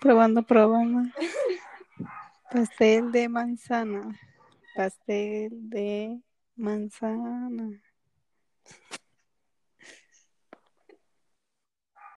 Probando, probando. Pastel de manzana. Pastel de manzana.